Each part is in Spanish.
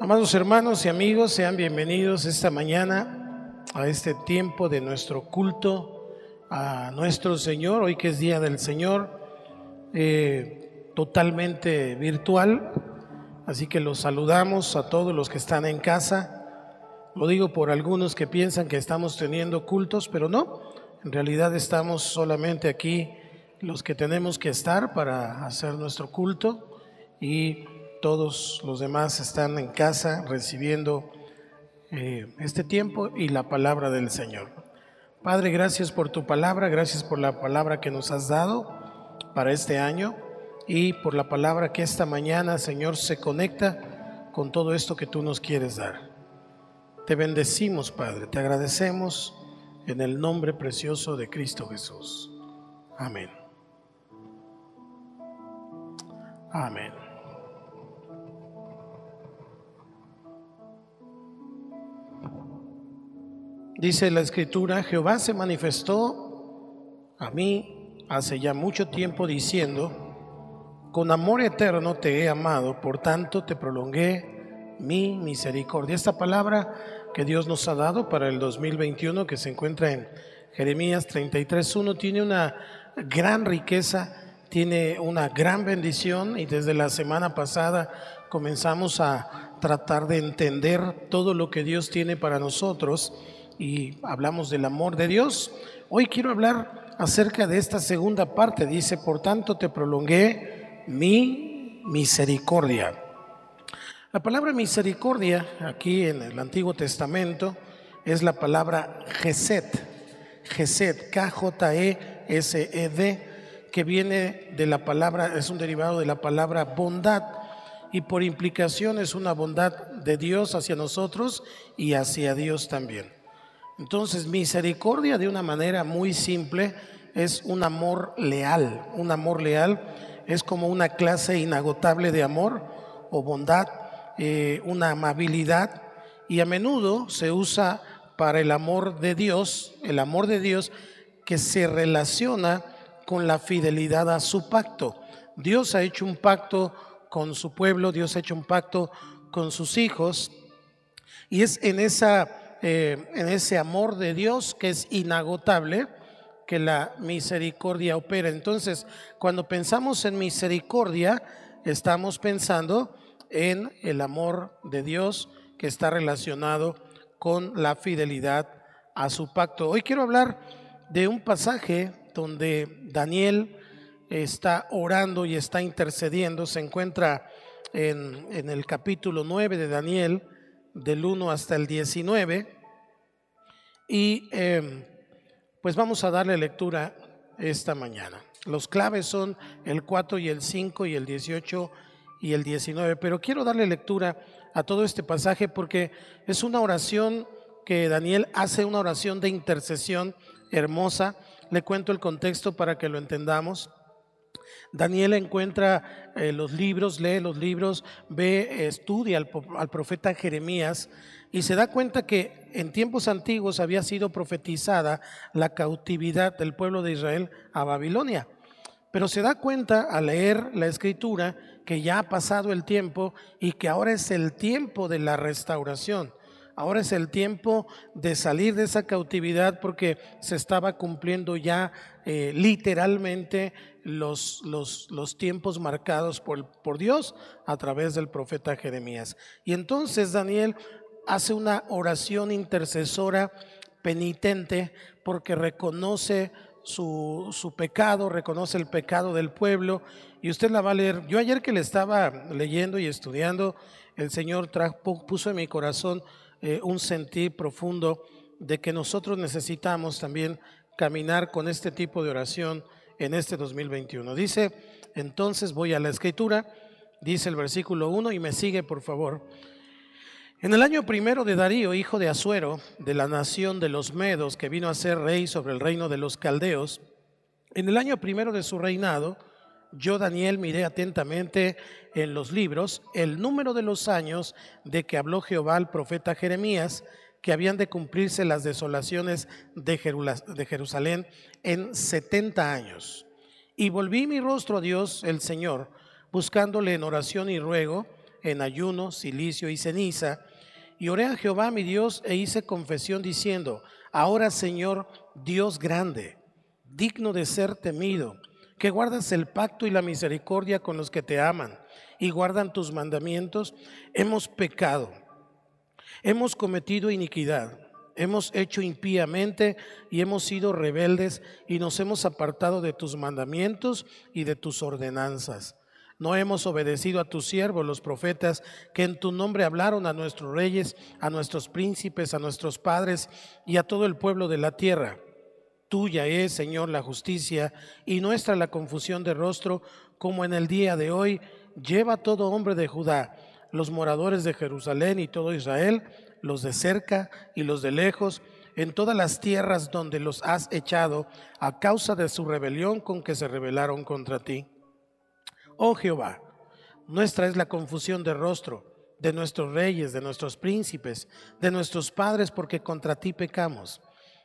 Amados hermanos y amigos, sean bienvenidos esta mañana a este tiempo de nuestro culto a nuestro Señor, hoy que es Día del Señor, eh, totalmente virtual. Así que los saludamos a todos los que están en casa. Lo digo por algunos que piensan que estamos teniendo cultos, pero no, en realidad estamos solamente aquí los que tenemos que estar para hacer nuestro culto y todos los demás están en casa recibiendo eh, este tiempo y la palabra del Señor. Padre, gracias por tu palabra, gracias por la palabra que nos has dado para este año y por la palabra que esta mañana, Señor, se conecta con todo esto que tú nos quieres dar. Te bendecimos, Padre, te agradecemos en el nombre precioso de Cristo Jesús. Amén. Amén. Dice la escritura, Jehová se manifestó a mí hace ya mucho tiempo diciendo, con amor eterno te he amado, por tanto te prolongué mi misericordia. Esta palabra que Dios nos ha dado para el 2021, que se encuentra en Jeremías 33.1, tiene una gran riqueza, tiene una gran bendición y desde la semana pasada comenzamos a tratar de entender todo lo que Dios tiene para nosotros y hablamos del amor de Dios. Hoy quiero hablar acerca de esta segunda parte. Dice, por tanto te prolongué mi misericordia. La palabra misericordia aquí en el Antiguo Testamento es la palabra Geset. Geset, K-J-E-S-E-D, que viene de la palabra, es un derivado de la palabra bondad y por implicación es una bondad de Dios hacia nosotros y hacia Dios también. Entonces, misericordia de una manera muy simple es un amor leal. Un amor leal es como una clase inagotable de amor o bondad, eh, una amabilidad y a menudo se usa para el amor de Dios, el amor de Dios que se relaciona con la fidelidad a su pacto. Dios ha hecho un pacto con su pueblo, Dios ha hecho un pacto con sus hijos y es en esa eh, en ese amor de Dios que es inagotable, que la misericordia opera. Entonces, cuando pensamos en misericordia, estamos pensando en el amor de Dios que está relacionado con la fidelidad a su pacto. Hoy quiero hablar de un pasaje donde Daniel está orando y está intercediendo. Se encuentra en, en el capítulo 9 de Daniel, del 1 hasta el 19. Y em, pues vamos a darle lectura esta mañana. Los claves son el 4 y el 5 y el 18 y el 19, pero quiero darle lectura a todo este pasaje porque es una oración que Daniel hace, una oración de intercesión hermosa. Le cuento el contexto para que lo entendamos. Daniel encuentra eh, los libros, lee los libros, ve, estudia al, profeta Jeremías y se da cuenta que en tiempos antiguos había sido profetizada la cautividad del pueblo de Israel a Babilonia. Pero se da cuenta al leer la escritura que ya ha pasado el tiempo y que ahora es el tiempo de la restauración. Ahora es el tiempo de salir de esa cautividad porque se estaba cumpliendo ya eh, literalmente los, los, los, tiempos marcados por, por Dios a través del profeta Jeremías. Y entonces Daniel hace una oración intercesora penitente porque reconoce su, su, pecado, reconoce el pecado del pueblo y usted la va a leer. Yo ayer que le estaba leyendo y estudiando, el Señor trajo, puso en mi corazón eh, un sentir profundo de que nosotros necesitamos también caminar con este tipo de oración en este 2021. Dice, entonces voy a la escritura, dice el versículo 1 y me sigue por favor. En el año primero de Darío, hijo de Asuero, de la nación de los Medos, que vino a ser rey sobre el reino de los Caldeos, en el año primero de su reinado, yo, Daniel, miré atentamente en los libros el número de los años de que habló Jehová al profeta Jeremías, que habían de cumplirse las desolaciones de Jerusalén en 70 años. Y volví mi rostro a Dios, el Señor, buscándole en oración y ruego en ayuno, silicio y ceniza. Y oré a Jehová mi Dios e hice confesión diciendo, ahora Señor, Dios grande, digno de ser temido, que guardas el pacto y la misericordia con los que te aman y guardan tus mandamientos, hemos pecado, hemos cometido iniquidad, hemos hecho impíamente y hemos sido rebeldes y nos hemos apartado de tus mandamientos y de tus ordenanzas. No hemos obedecido a tus siervos, los profetas, que en tu nombre hablaron a nuestros reyes, a nuestros príncipes, a nuestros padres y a todo el pueblo de la tierra. Tuya es, Señor, la justicia y nuestra la confusión de rostro, como en el día de hoy. Lleva todo hombre de Judá, los moradores de Jerusalén y todo Israel, los de cerca y los de lejos, en todas las tierras donde los has echado a causa de su rebelión con que se rebelaron contra ti oh Jehová, nuestra es la confusión de rostro de nuestros reyes, de nuestros príncipes, de nuestros padres, porque contra ti pecamos.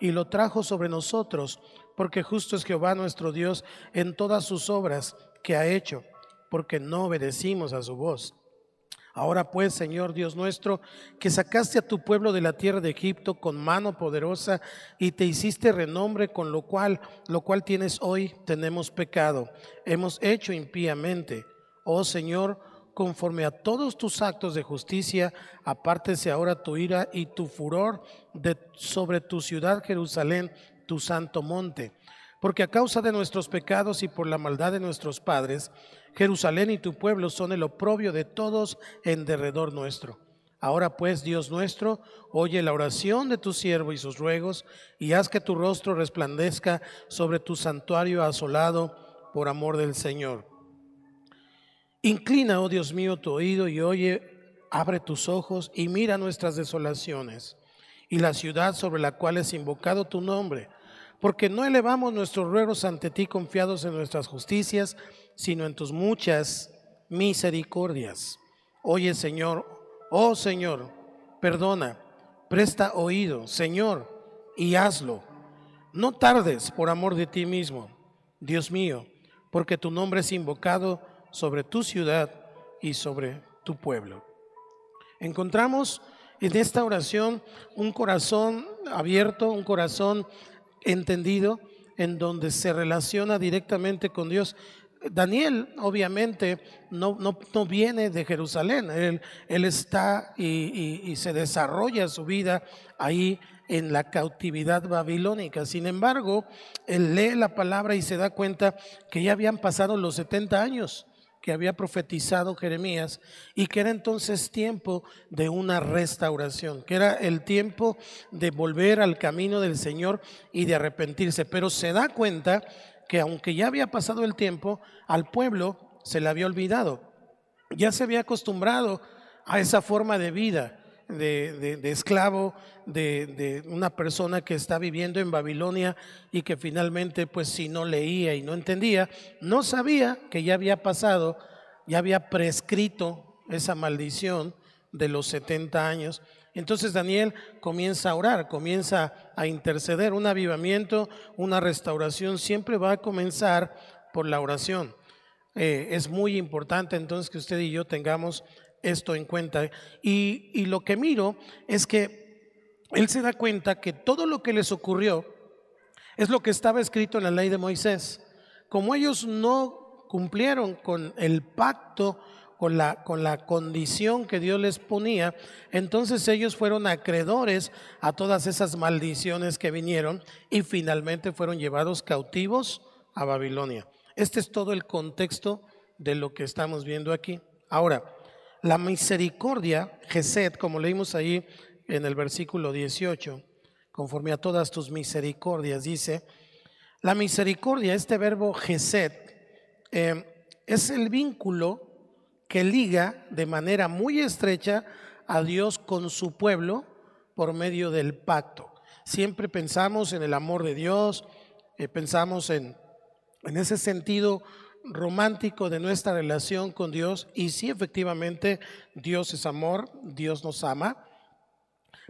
y lo trajo sobre nosotros, porque justo es Jehová nuestro Dios en todas sus obras que ha hecho, porque no obedecimos a su voz. Ahora pues, Señor Dios nuestro, que sacaste a tu pueblo de la tierra de Egipto con mano poderosa y te hiciste renombre con lo cual, lo cual tienes hoy, tenemos pecado. Hemos hecho impíamente. Oh Señor, conforme a todos tus actos de justicia, apártese ahora tu ira y tu furor de, sobre tu ciudad Jerusalén, tu santo monte. Porque a causa de nuestros pecados y por la maldad de nuestros padres, Jerusalén y tu pueblo son el oprobio de todos en derredor nuestro. Ahora pues, Dios nuestro, oye la oración de tu siervo y sus ruegos, y haz que tu rostro resplandezca sobre tu santuario asolado por amor del Señor. Inclina, oh Dios mío, tu oído y oye, abre tus ojos y mira nuestras desolaciones y la ciudad sobre la cual es invocado tu nombre porque no elevamos nuestros ruegos ante ti confiados en nuestras justicias, sino en tus muchas misericordias. Oye, Señor, oh Señor, perdona, presta oído, Señor, y hazlo. No tardes por amor de ti mismo, Dios mío, porque tu nombre es invocado sobre tu ciudad y sobre tu pueblo. Encontramos en esta oración un corazón abierto, un corazón entendido en donde se relaciona directamente con Dios. Daniel obviamente no, no, viene de Jerusalén, él, él está y, y, se desarrolla su vida ahí en la cautividad babilónica. Sin embargo, él lee la palabra y se da cuenta que ya habían pasado los 70 años que había profetizado Jeremías y que era entonces tiempo de una restauración, que era el tiempo de volver al camino del Señor y de arrepentirse. Pero se da cuenta que aunque ya había pasado el tiempo, al pueblo se le había olvidado, ya se había acostumbrado a esa forma de vida de, esclavo, de, una persona que está viviendo en Babilonia y que finalmente, pues si no leía y no entendía, no sabía que ya había pasado, ya había prescrito esa maldición de los 70 años. Entonces Daniel comienza a orar, comienza a interceder. Un avivamiento, una restauración siempre va a comenzar por la oración. Eh, es muy importante entonces que usted y yo tengamos esto en cuenta. Y, lo que miro es que él se da cuenta que todo lo que les ocurrió es lo que estaba escrito en la ley de Moisés. Como ellos no cumplieron con el pacto con la, con la condición que Dios les ponía, entonces ellos fueron acreedores a todas esas maldiciones que vinieron y finalmente fueron llevados cautivos a Babilonia. Este es todo el contexto de lo que estamos viendo aquí. Ahora, la misericordia, Gesed, como leímos ahí en el versículo 18, conforme a todas tus misericordias, dice, la misericordia, este verbo Gesed, eh, es el vínculo que liga de manera muy estrecha a Dios con su pueblo por medio del pacto. Siempre pensamos en el amor de Dios, eh, pensamos en, en ese sentido romántico de nuestra relación con Dios y sí efectivamente Dios es amor, Dios nos ama,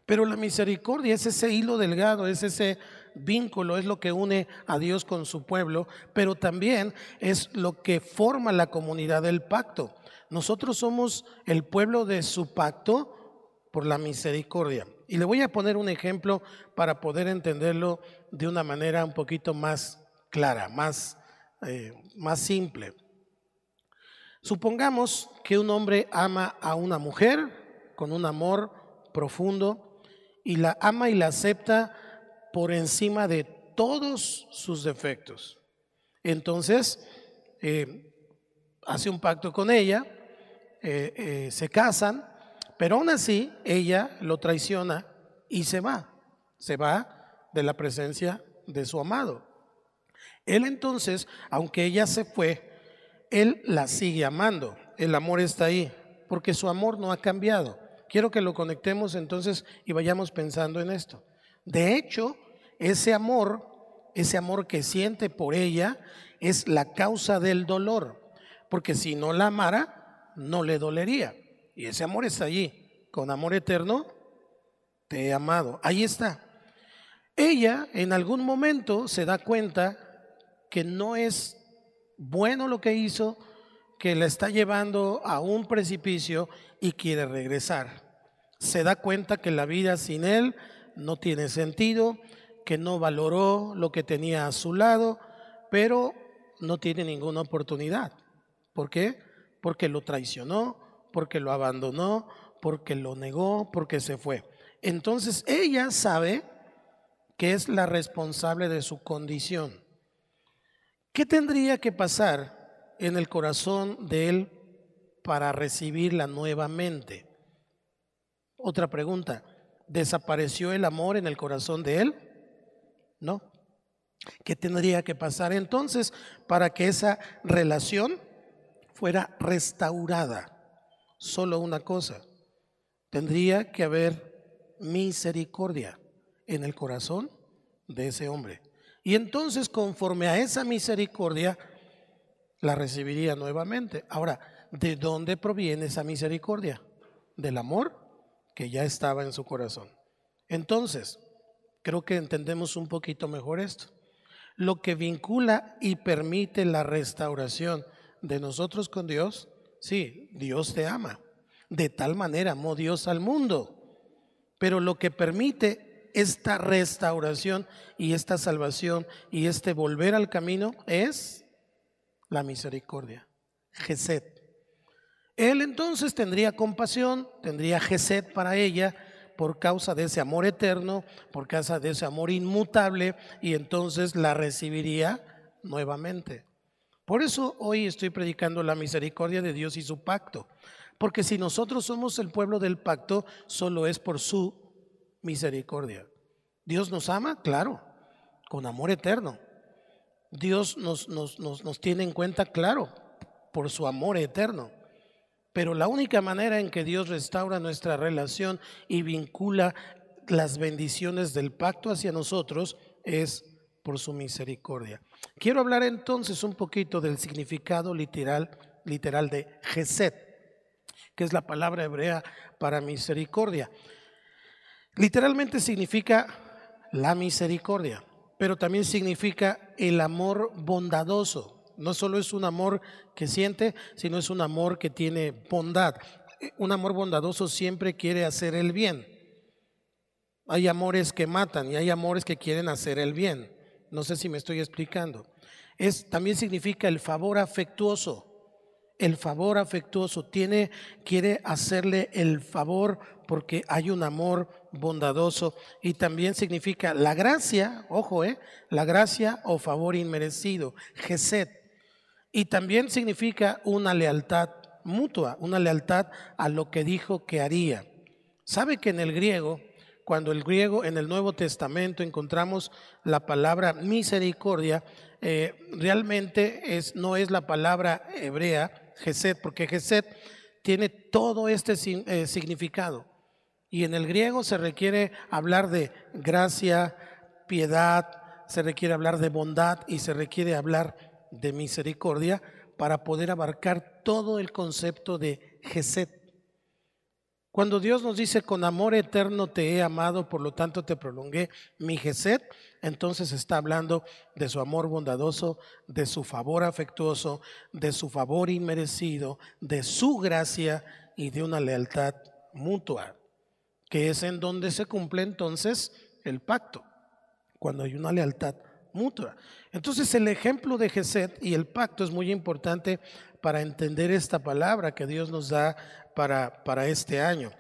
pero la misericordia es ese hilo delgado, es ese vínculo, es lo que une a Dios con su pueblo, pero también es lo que forma la comunidad del pacto. Nosotros somos el pueblo de su pacto por la misericordia. Y le voy a poner un ejemplo para poder entenderlo de una manera un poquito más clara, más, eh, más simple. Supongamos que un hombre ama a una mujer con un amor profundo, y la ama y la acepta por encima de todos sus defectos. Entonces, eh, hace un pacto con ella, eh, eh, se casan, pero aún así ella lo traiciona y se va, se va de la presencia de su amado. Él entonces, aunque ella se fue, él la sigue amando, el amor está ahí, porque su amor no ha cambiado. Quiero que lo conectemos entonces y vayamos pensando en esto. De hecho, ese amor, ese amor que siente por ella, es la causa del dolor. Porque si no la amara, no le dolería. Y ese amor está allí. Con amor eterno, te he amado. Ahí está. Ella en algún momento se da cuenta que no es bueno lo que hizo, que la está llevando a un precipicio y quiere regresar. Se da cuenta que la vida sin él no tiene sentido, que no valoró lo que tenía a su lado, pero no tiene ninguna oportunidad. ¿Por qué? Porque lo traicionó, porque lo abandonó, porque lo negó, porque se fue. Entonces ella sabe que es la responsable de su condición. ¿Qué tendría que pasar en el corazón de él para recibirla nuevamente. Otra pregunta, ¿desapareció el amor en el corazón de él? No. ¿Qué tendría que pasar entonces para que esa relación fuera restaurada? Solo una cosa, tendría que haber misericordia en el corazón de ese hombre. Y entonces conforme a esa misericordia, la recibiría nuevamente. Ahora, ¿de dónde proviene esa misericordia? Del amor que ya estaba en su corazón. Entonces, creo que entendemos un poquito mejor esto. Lo que vincula y permite la restauración de nosotros con Dios, sí, Dios te ama. De tal manera amó Dios al mundo. Pero lo que permite esta restauración y esta salvación y este volver al camino es la misericordia. Gesed. Él entonces tendría compasión, tendría Gesed para ella por causa de ese amor eterno, por causa de ese amor inmutable, y entonces la recibiría nuevamente. Por eso hoy estoy predicando la misericordia de Dios y su pacto. Porque si nosotros somos el pueblo del pacto, solo es por su misericordia. Dios nos ama, claro, con amor eterno. Dios nos, nos, nos, tiene en cuenta, claro, por su amor eterno. Pero la única manera en que Dios restaura nuestra relación y vincula las bendiciones del pacto hacia nosotros es por su misericordia. Quiero hablar entonces un poquito del significado literal, literal de Geset, que es la palabra hebrea para misericordia. Literalmente significa la misericordia pero también significa el amor bondadoso. No solo es un amor que siente, sino es un amor que tiene bondad. Un amor bondadoso siempre quiere hacer el bien. Hay amores que matan y hay amores que quieren hacer el bien. No sé si me estoy explicando. Es, también significa el favor afectuoso, el favor afectuoso, tiene, quiere hacerle el favor porque hay un amor bondadoso y también significa la gracia, ojo, eh, la gracia o favor inmerecido, Geset. Y también significa una lealtad mutua, una lealtad a lo que dijo que haría. ¿Sabe que en el griego, cuando el griego en el Nuevo Testamento encontramos la palabra misericordia, eh, realmente es, no es la palabra hebrea, Geset, porque Geset tiene todo este eh, significado. Y en el griego se requiere hablar de gracia, piedad, se requiere hablar de bondad y se requiere hablar de misericordia para poder abarcar todo el concepto de Geset. Cuando Dios nos dice, con amor eterno te he amado, por lo tanto te prolongué mi Geset, entonces está hablando de su amor bondadoso, de su favor afectuoso, de su favor inmerecido, de su gracia y de una lealtad mutua, que es en donde se cumple entonces el pacto, cuando hay una lealtad mutua. Entonces el ejemplo de Geset y el pacto es muy importante para entender esta palabra que Dios nos da para, este año.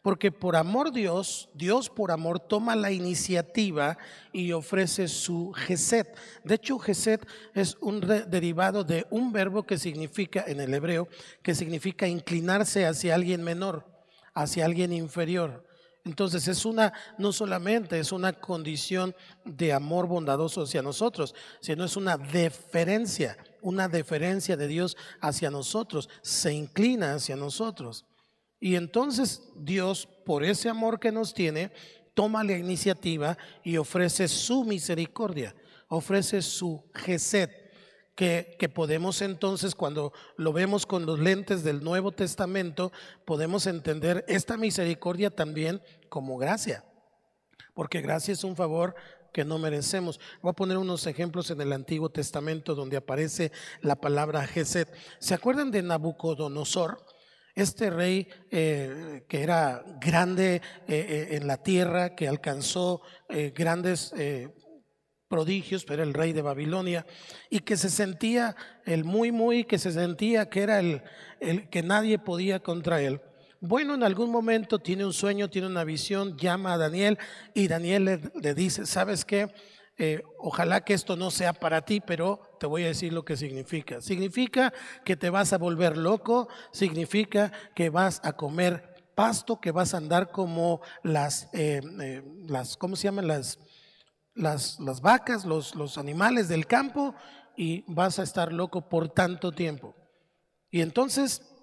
Porque por amor Dios, Dios por amor toma la iniciativa y ofrece su Geset. De hecho, Geset es un derivado de un verbo que significa, en el hebreo, que significa inclinarse hacia alguien menor, hacia alguien inferior. Entonces es una, no solamente es una condición de amor bondadoso hacia nosotros, sino es una deferencia, una deferencia de Dios hacia nosotros, se inclina hacia nosotros. Y entonces Dios, por ese amor que nos tiene, toma la iniciativa y ofrece su misericordia, ofrece su Geset. Que, que, podemos entonces, cuando lo vemos con los lentes del Nuevo Testamento, podemos entender esta misericordia también como gracia, porque gracia es un favor que no merecemos. Voy a poner unos ejemplos en el Antiguo Testamento donde aparece la palabra Geset. ¿Se acuerdan de Nabucodonosor? Este rey eh, que era grande eh, eh, en la tierra, que alcanzó grandes prodigios, pero el rey de Babilonia, y que se sentía el muy, muy, que se sentía que era el, el que nadie podía contra él. Bueno, en algún momento tiene un sueño, tiene una visión, llama a Daniel y Daniel le, le dice, ¿sabes qué? Eh, ojalá que esto no sea para ti, pero te voy a decir lo que significa. Significa que te vas a volver loco, significa que vas a comer pasto, que vas a andar como las, eh, eh, las ¿cómo se llaman? Las, las, las vacas, los, los animales del campo, y vas a estar loco por tanto tiempo. Y entonces,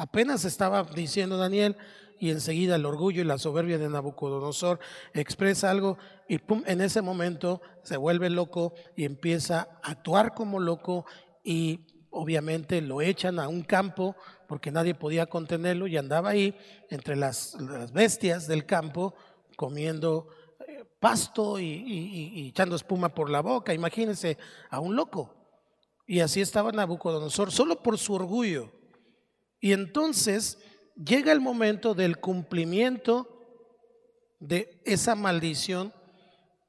apenas estaba diciendo Daniel, y enseguida el orgullo y la soberbia de Nabucodonosor expresa algo y pum, en ese momento se vuelve loco y empieza a actuar como loco y obviamente lo echan a un campo porque nadie podía contenerlo y andaba ahí entre las, bestias del campo comiendo eh, pasto y, y, echando espuma por la boca. Imagínense a un loco. Y así estaba Nabucodonosor, solo por su orgullo. Y entonces llega el momento del cumplimiento de esa maldición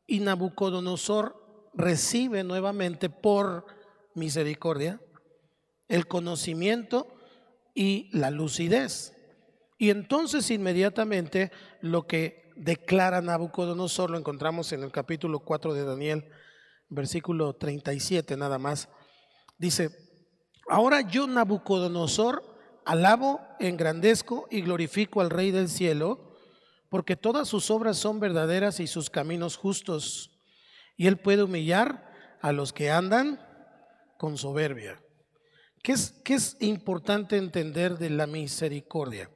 y Nabucodonosor recibe nuevamente por misericordia el conocimiento y la lucidez. Y entonces inmediatamente lo que declara Nabucodonosor lo encontramos en el capítulo 4 de Daniel, versículo 37 nada más. Dice, ahora yo Nabucodonosor alabo, engrandezco y glorifico al Rey del cielo, porque todas sus obras son verdaderas y sus caminos justos, y él puede humillar a los que andan con soberbia. ¿Qué es, qué es importante entender de la misericordia?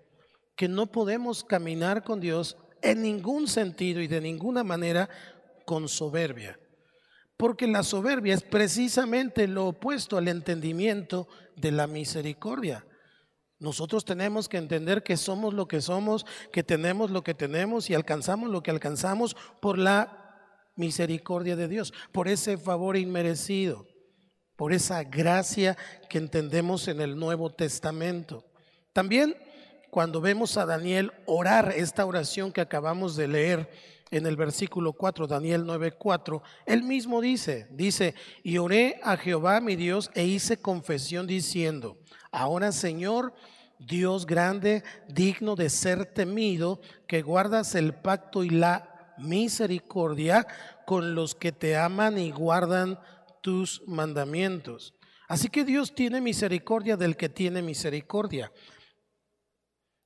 Que no podemos caminar con Dios en ningún sentido y de ninguna manera con soberbia. Porque la soberbia es precisamente lo opuesto al entendimiento de la misericordia. Nosotros tenemos que entender que somos lo que somos, que tenemos lo que tenemos y alcanzamos lo que alcanzamos por la misericordia de Dios, por ese favor inmerecido, por esa gracia que entendemos en el Nuevo Testamento. También cuando vemos a Daniel orar esta oración que acabamos de leer en el versículo 4, Daniel 9:4, él mismo dice, dice, y oré a Jehová mi Dios e hice confesión diciendo, ahora Señor, Dios grande, digno de ser temido, que guardas el pacto y la misericordia con los que te aman y guardan tus mandamientos. Así que Dios tiene misericordia del que tiene misericordia.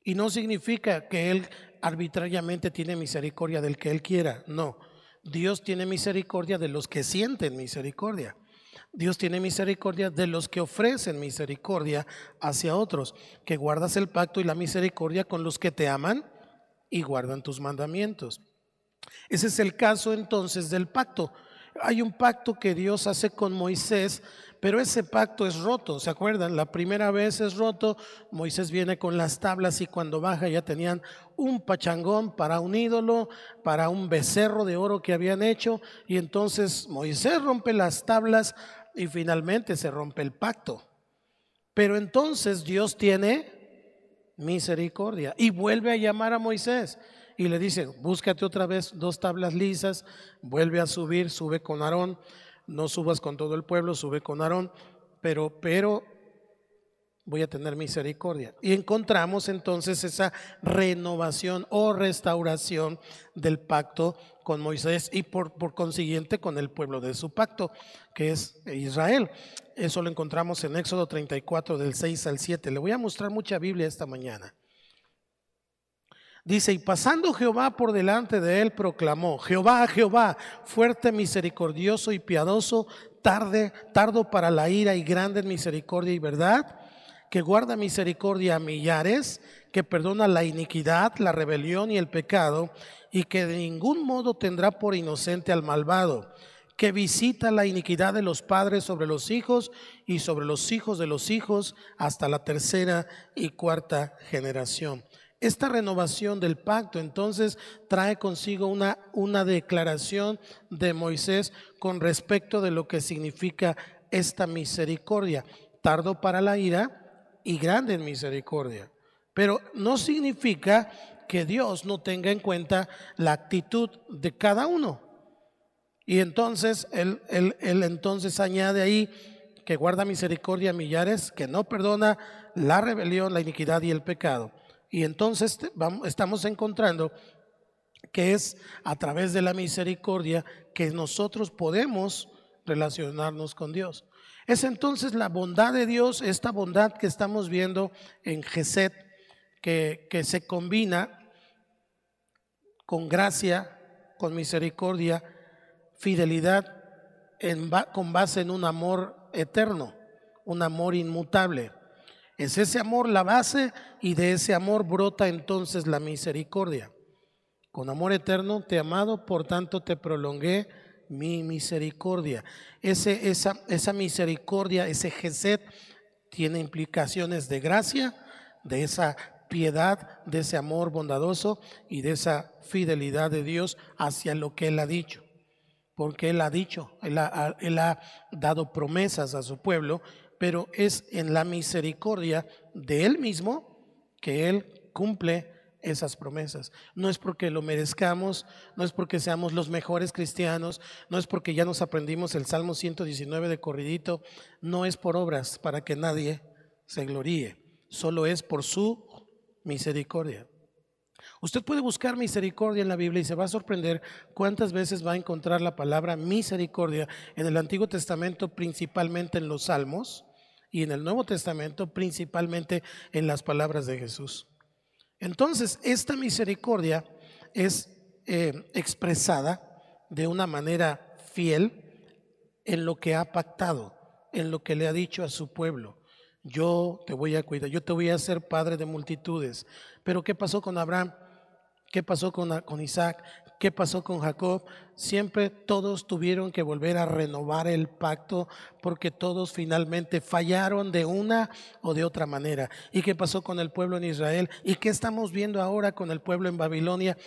Y no significa que Él arbitrariamente tiene misericordia del que Él quiera, no. Dios tiene misericordia de los que sienten misericordia. Dios tiene misericordia de los que ofrecen misericordia hacia otros, que guardas el pacto y la misericordia con los que te aman y guardan tus mandamientos. Ese es el caso entonces del pacto. Hay un pacto que Dios hace con Moisés, pero ese pacto es roto. ¿Se acuerdan? La primera vez es roto. Moisés viene con las tablas y cuando baja ya tenían un pachangón para un ídolo, para un becerro de oro que habían hecho. Y entonces Moisés rompe las tablas y finalmente se rompe el pacto. Pero entonces Dios tiene misericordia y vuelve a llamar a Moisés y le dice, búscate otra vez dos tablas lisas, vuelve a subir, sube con Aarón, no subas con todo el pueblo, sube con Aarón, pero, pero voy a tener misericordia. Y encontramos entonces esa renovación o restauración del pacto con Moisés y por, por, consiguiente con el pueblo de su pacto, que es Israel. Eso lo encontramos en Éxodo 34 del 6 al 7. Le voy a mostrar mucha Biblia esta mañana. Dice, y pasando Jehová por delante de él, proclamó, Jehová, Jehová, fuerte, misericordioso y piadoso, tarde, tardo para la ira y grande en misericordia y verdad que guarda misericordia a millares, que perdona la iniquidad, la rebelión y el pecado, y que de ningún modo tendrá por inocente al malvado, que visita la iniquidad de los padres sobre los hijos y sobre los hijos de los hijos hasta la tercera y cuarta generación. Esta renovación del pacto entonces trae consigo una, una declaración de Moisés con respecto de lo que significa esta misericordia. Tardo para la ira, y grande en misericordia. Pero no significa que Dios no tenga en cuenta la actitud de cada uno. Y entonces él, él, entonces añade ahí que guarda misericordia a millares, que no perdona la rebelión, la iniquidad y el pecado. Y entonces vamos, estamos encontrando que es a través de la misericordia que nosotros podemos relacionarnos con Dios. Es entonces la bondad de Dios, esta bondad que estamos viendo en Geset, que, que se combina con gracia, con misericordia, fidelidad, con base en un amor eterno, un amor inmutable. Es ese amor la base y de ese amor brota entonces la misericordia. Con amor eterno te he amado, por tanto te prolongué mi misericordia. Ese, esa, esa misericordia, ese Geset, tiene implicaciones de gracia, de esa piedad, de ese amor bondadoso y de esa fidelidad de Dios hacia lo que Él ha dicho. Porque Él ha dicho, Él ha, él ha dado promesas a su pueblo, pero es en la misericordia de Él mismo que Él cumple esas promesas. No es porque lo merezcamos, no es porque seamos los mejores cristianos, no es porque ya nos aprendimos el Salmo 119 de corridito, no es por obras para que nadie se gloríe, solo es por su misericordia. Usted puede buscar misericordia en la Biblia y se va a sorprender cuántas veces va a encontrar la palabra misericordia en el Antiguo Testamento, principalmente en los Salmos, y en el Nuevo Testamento, principalmente en las palabras de Jesús. Entonces, esta misericordia es eh, expresada de una manera fiel en lo que ha pactado, en lo que le ha dicho a su pueblo. Yo te voy a cuidar, yo te voy a hacer padre de multitudes. Pero ¿qué pasó con Abraham? ¿Qué pasó con, con Isaac? ¿Qué pasó con Jacob? Siempre todos tuvieron que volver a renovar el pacto porque todos finalmente fallaron de una o de otra manera. ¿Y qué pasó con el pueblo en Israel? ¿Y qué estamos viendo ahora con el pueblo en Babilonia?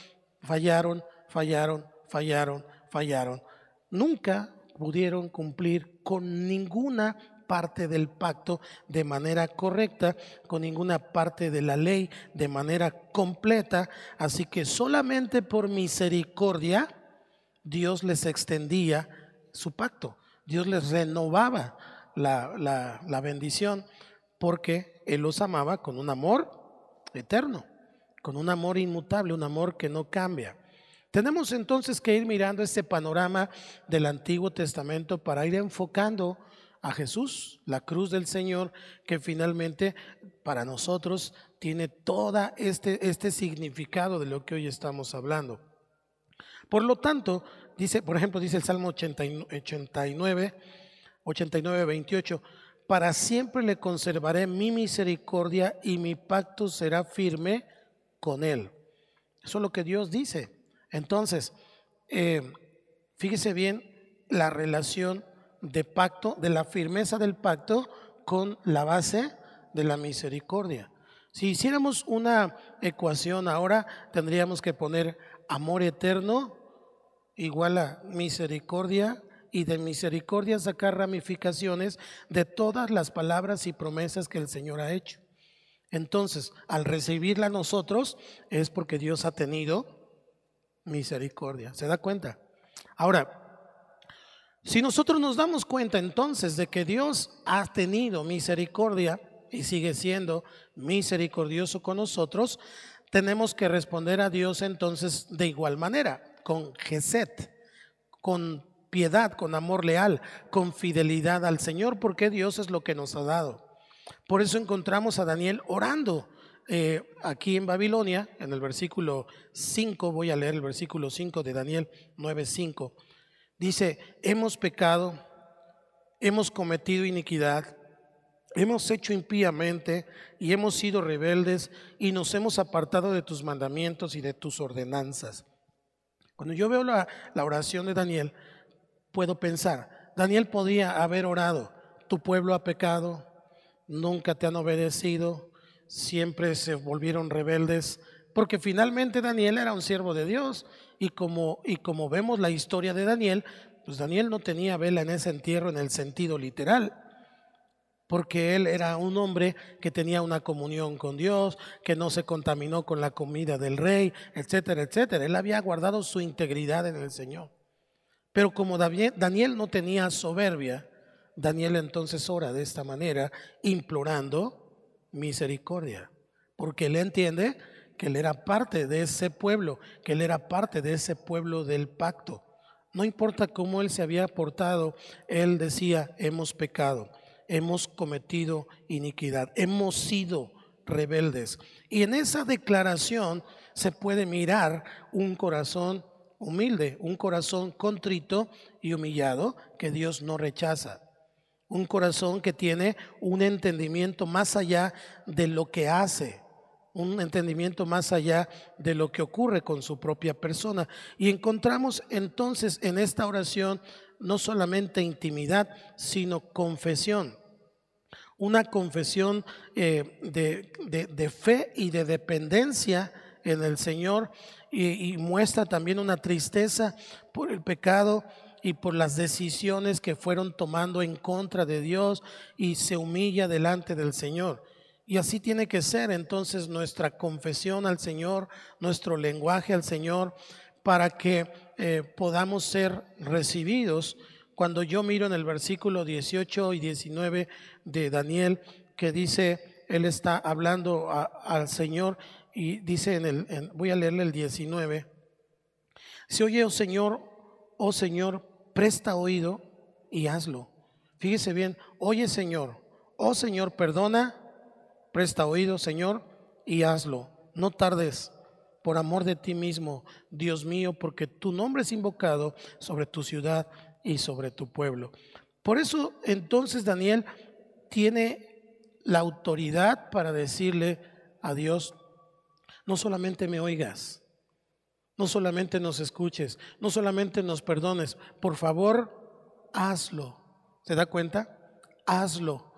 Fallaron, fallaron, fallaron, fallaron. Nunca pudieron cumplir con ninguna parte del pacto de manera correcta, con ninguna parte de la ley de manera completa. Así que solamente por misericordia Dios les extendía su pacto. Dios les renovaba la, la bendición porque Él los amaba con un amor eterno, con un amor inmutable, un amor que no cambia. Tenemos entonces que ir mirando este panorama del Antiguo Testamento para ir enfocando a Jesús, la cruz del Señor, que finalmente para nosotros tiene todo este, este significado de lo que hoy estamos hablando. Por lo tanto, dice, por ejemplo, dice el Salmo 89, 89, 28, para siempre le conservaré mi misericordia y mi pacto será firme con él. Eso es lo que Dios dice. Entonces, eh, fíjese bien la relación de pacto, de la firmeza del pacto con la base de la misericordia. Si hiciéramos una ecuación ahora, tendríamos que poner amor eterno igual a misericordia y de misericordia sacar ramificaciones de todas las palabras y promesas que el Señor ha hecho. Entonces, al recibirla nosotros es porque Dios ha tenido misericordia. ¿Se da cuenta? Ahora, si nosotros nos damos cuenta entonces de que Dios ha tenido misericordia y sigue siendo misericordioso con nosotros, tenemos que responder a Dios entonces de igual manera, con Geset, con piedad, con amor leal, con fidelidad al Señor, porque Dios es lo que nos ha dado. Por eso encontramos a Daniel orando eh, aquí en Babilonia, en el versículo 5, voy a leer el versículo 5 de Daniel 9:5. Dice, hemos pecado, hemos cometido iniquidad, hemos hecho impíamente y hemos sido rebeldes y nos hemos apartado de tus mandamientos y de tus ordenanzas. Cuando yo veo la, oración de Daniel, puedo pensar, Daniel podría haber orado, tu pueblo ha pecado, nunca te han obedecido, siempre se volvieron rebeldes, porque finalmente Daniel era un siervo de Dios y como, y como vemos la historia de Daniel, pues Daniel no tenía vela en ese entierro en el sentido literal, porque él era un hombre que tenía una comunión con Dios, que no se contaminó con la comida del rey, etcétera, etcétera. Él había guardado su integridad en el Señor. Pero como Daniel no tenía soberbia, Daniel entonces ora de esta manera, implorando misericordia, porque él entiende que él era parte de ese pueblo, que él era parte de ese pueblo del pacto. No importa cómo él se había portado, él decía, hemos pecado, hemos cometido iniquidad, hemos sido rebeldes. Y en esa declaración se puede mirar un corazón humilde, un corazón contrito y humillado que Dios no rechaza un corazón que tiene un entendimiento más allá de lo que hace, un entendimiento más allá de lo que ocurre con su propia persona. Y encontramos entonces en esta oración no solamente intimidad, sino confesión. Una confesión eh, de, fe y de dependencia en el Señor y muestra también una tristeza por el pecado y por las decisiones que fueron tomando en contra de Dios y se humilla delante del Señor. Y así tiene que ser entonces nuestra confesión al Señor, nuestro lenguaje al Señor, para que eh, podamos ser recibidos. Cuando yo miro en el versículo 18 y 19 de Daniel, que dice, él está hablando al Señor y dice en el, voy a leerle el 19, se oye, oh Señor, oh Señor, presta oído y hazlo. Fíjese bien, oye Señor, oh Señor, perdona, presta oído Señor y hazlo. No tardes por amor de ti mismo, Dios mío, porque tu nombre es invocado sobre tu ciudad y sobre tu pueblo. Por eso entonces Daniel tiene la autoridad para decirle a Dios, no solamente me oigas, no solamente nos escuches, no solamente nos perdones, por favor, hazlo. ¿Se da cuenta? Hazlo.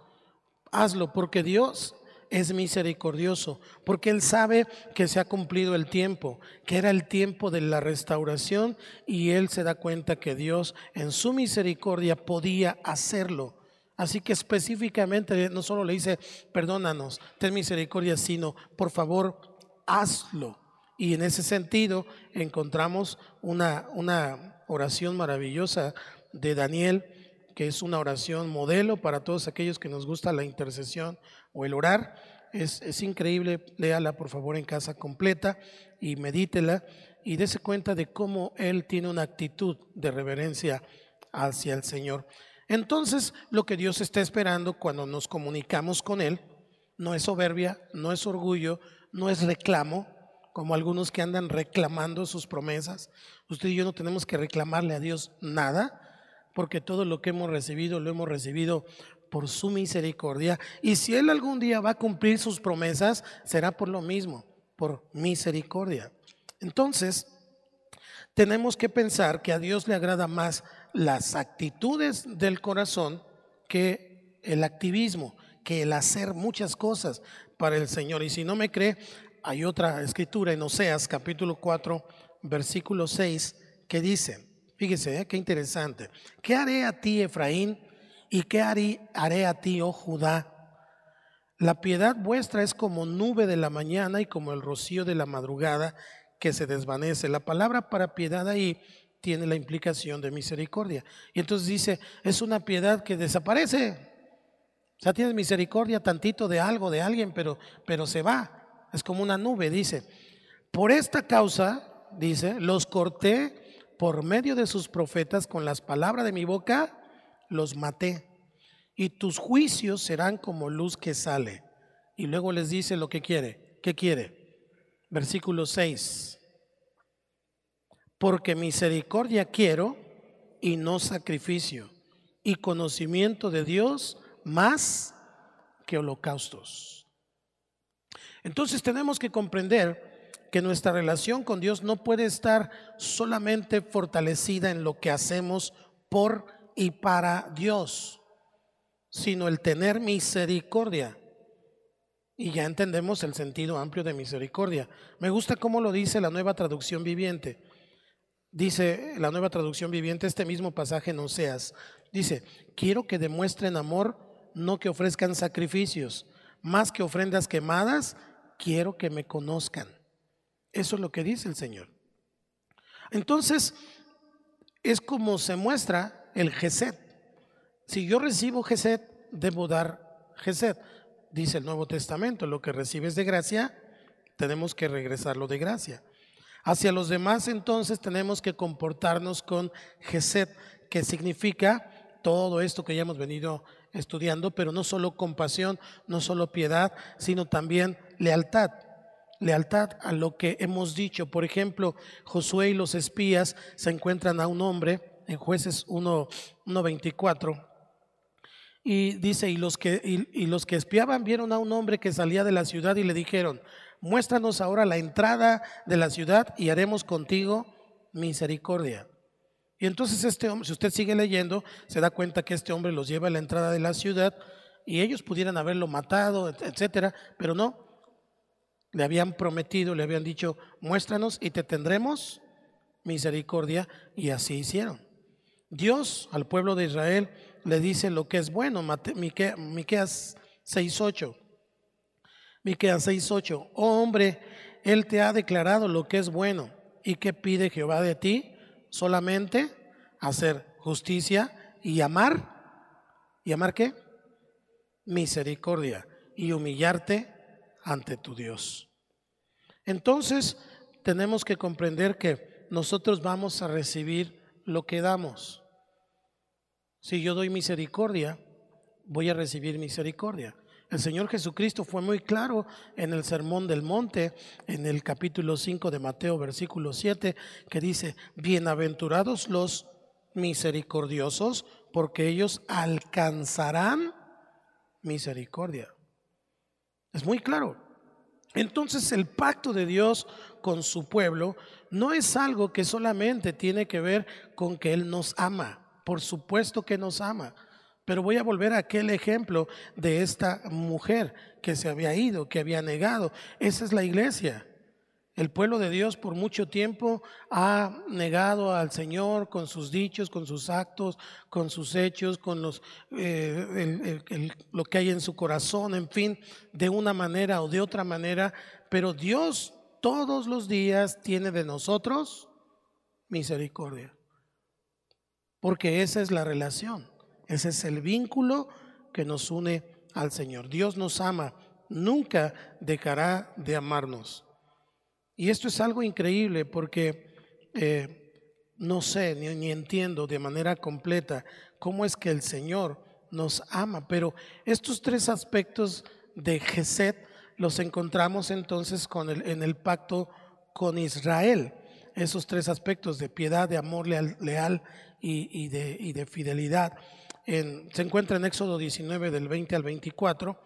Hazlo porque Dios es misericordioso, porque Él sabe que se ha cumplido el tiempo, que era el tiempo de la restauración y Él se da cuenta que Dios en su misericordia podía hacerlo Así que específicamente no solo le dice, perdónanos, ten misericordia, sino, por favor, hazlo. Y en ese sentido encontramos una, una oración maravillosa de Daniel, que es una oración modelo para todos aquellos que nos gusta la intercesión o el orar. Es, es increíble, léala por favor en casa completa y medítela y dése cuenta de cómo él tiene una actitud de reverencia hacia el Señor. Entonces, lo que Dios está esperando cuando nos comunicamos con Él no es soberbia, no es orgullo, no es reclamo, como algunos que andan reclamando sus promesas. Usted y yo no tenemos que reclamarle a Dios nada, porque todo lo que hemos recibido lo hemos recibido por su misericordia. Y si Él algún día va a cumplir sus promesas, será por lo mismo, por misericordia. Entonces, tenemos que pensar que a Dios le agrada más las actitudes del corazón que el activismo, que el hacer muchas cosas para el Señor. Y si no me cree, hay otra escritura en Oseas capítulo 4, versículo 6, que dice, fíjese, ¿eh? qué interesante, ¿qué haré a ti, Efraín? ¿Y qué haré, haré a ti, oh Judá? La piedad vuestra es como nube de la mañana y como el rocío de la madrugada que se desvanece. La palabra para piedad ahí tiene la implicación de misericordia. Y entonces dice, es una piedad que desaparece. O sea, tienes misericordia tantito de algo, de alguien, pero, pero se va. Es como una nube, dice. Por esta causa, dice, los corté por medio de sus profetas con las palabras de mi boca, los maté. Y tus juicios serán como luz que sale. Y luego les dice lo que quiere. ¿Qué quiere? Versículo 6 porque misericordia quiero y no sacrificio, y conocimiento de Dios más que holocaustos. Entonces tenemos que comprender que nuestra relación con Dios no puede estar solamente fortalecida en lo que hacemos por y para Dios, sino el tener misericordia. Y ya entendemos el sentido amplio de misericordia. Me gusta cómo lo dice la nueva traducción viviente. Dice la nueva traducción viviente, este mismo pasaje en Oseas. Dice, quiero que demuestren amor, no que ofrezcan sacrificios. Más que ofrendas quemadas, quiero que me conozcan. Eso es lo que dice el Señor. Entonces, es como se muestra el Geset. Si yo recibo Geset, debo dar Geset. Dice el Nuevo Testamento, lo que recibes de gracia, tenemos que regresarlo de gracia. Hacia los demás entonces tenemos que comportarnos con Geset, que significa todo esto que ya hemos venido estudiando, pero no solo compasión, no solo piedad, sino también lealtad. Lealtad a lo que hemos dicho. Por ejemplo, Josué y los espías se encuentran a un hombre en jueces 1.24 y dice, y los, que, y los que espiaban vieron a un hombre que salía de la ciudad y le dijeron, muéstranos ahora la entrada de la ciudad y haremos contigo misericordia. Y entonces este hombre, si usted sigue leyendo, se da cuenta que este hombre los lleva a la entrada de la ciudad y ellos pudieran haberlo matado, etcétera, pero no. Le habían prometido, le habían dicho, muéstranos y te tendremos misericordia y así hicieron. Dios al pueblo de Israel le dice lo que es bueno, Miqueas 6:8. Miqueas 6:8. Oh hombre, él te ha declarado lo que es bueno. ¿Y qué pide Jehová de ti? Solamente hacer justicia y amar. ¿Y amar qué? Misericordia y humillarte ante tu Dios. Entonces, tenemos que comprender que nosotros vamos a recibir lo que damos. Si yo doy misericordia, voy a recibir misericordia. El Señor Jesucristo fue muy claro en el Sermón del Monte, en el capítulo 5 de Mateo, versículo 7, que dice, bienaventurados los misericordiosos, porque ellos alcanzarán misericordia. Es muy claro. Entonces el pacto de Dios con su pueblo no es algo que solamente tiene que ver con que Él nos ama. Por supuesto que nos ama. Pero voy a volver a aquel ejemplo de esta mujer que se había ido, que había negado. Esa es la iglesia. El pueblo de Dios por mucho tiempo ha negado al Señor con sus dichos, con sus actos, con sus hechos, con los, eh, lo que hay en su corazón, en fin, de una manera o de otra manera. Pero Dios todos los días tiene de nosotros misericordia. Porque esa es la relación, ese es el vínculo que nos une al Señor. Dios nos ama, nunca dejará de amarnos. Y esto es algo increíble porque eh, no sé ni, entiendo de manera completa cómo es que el Señor nos ama, pero estos tres aspectos de Geset los encontramos entonces con el, en el pacto con Israel. Esos tres aspectos de piedad, de amor leal, y, de, y, de, fidelidad. se encuentra en Éxodo 19 del 20 al 24,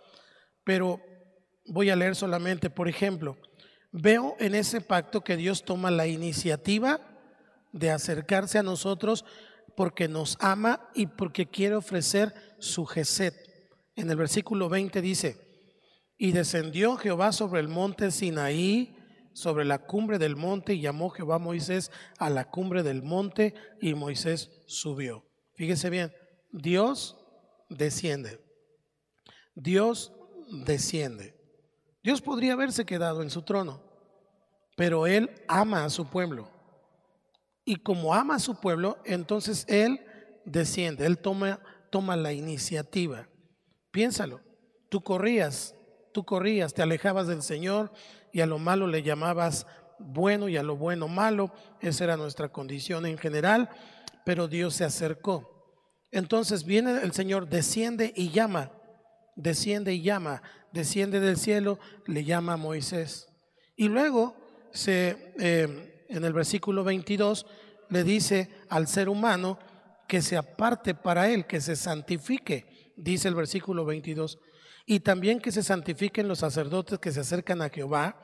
pero voy a leer solamente, por ejemplo, Veo en ese pacto que Dios toma la iniciativa de acercarse a nosotros porque nos ama y porque quiere ofrecer su Geset. En el versículo 20 dice, y descendió Jehová sobre el monte Sinaí, sobre la cumbre del monte, y llamó Jehová a Moisés a la cumbre del monte, y Moisés subió. Fíjese bien, Dios desciende. Dios desciende. Dios podría haberse quedado en su trono, pero Él ama a su pueblo. Y como ama a su pueblo, entonces Él desciende, Él toma, toma la iniciativa. Piénsalo, tú corrías, tú corrías, te alejabas del Señor y a lo malo le llamabas bueno y a lo bueno malo. Esa era nuestra condición en general, pero Dios se acercó. Entonces viene el Señor, desciende y llama, desciende y llama desciende del cielo, le llama a Moisés. Y luego se, eh, en el versículo 22 le dice al ser humano que se aparte para él, que se santifique, dice el versículo 22. Y también que se santifiquen los sacerdotes que se acercan a Jehová,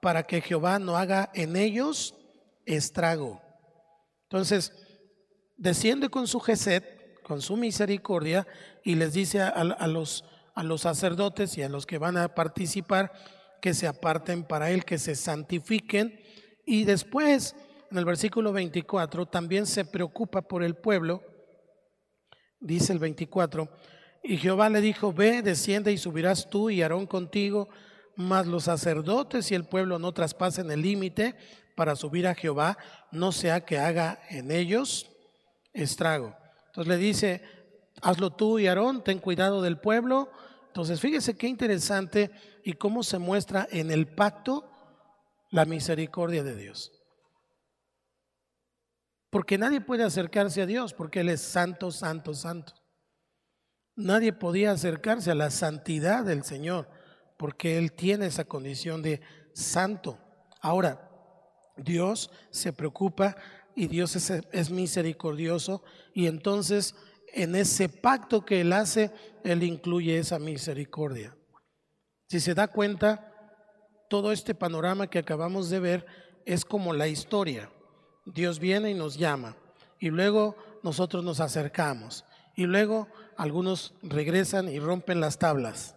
para que Jehová no haga en ellos estrago. Entonces, desciende con su Geset, con su misericordia, y les dice a los a los sacerdotes y a los que van a participar que se aparten para Él, que se santifiquen. Y después, en el versículo 24, también se preocupa por el pueblo. Dice el 24, y Jehová le dijo, ve, desciende y subirás tú y Aarón contigo, mas los sacerdotes y el pueblo no traspasen el límite para subir a Jehová, no sea que haga en ellos estrago. Entonces le dice, hazlo tú y Aarón, ten cuidado del pueblo, entonces, fíjese qué interesante y cómo se muestra en el pacto la misericordia de Dios. Porque nadie puede acercarse a Dios porque Él es santo, santo, santo. Nadie podía acercarse a la santidad del Señor porque Él tiene esa condición de santo. Ahora, Dios se preocupa y Dios es, es misericordioso y entonces en ese pacto que Él hace, Él incluye esa misericordia. Si se da cuenta, todo este panorama que acabamos de ver es como la historia. Dios viene y nos llama y luego nosotros nos acercamos y luego algunos regresan y rompen las tablas.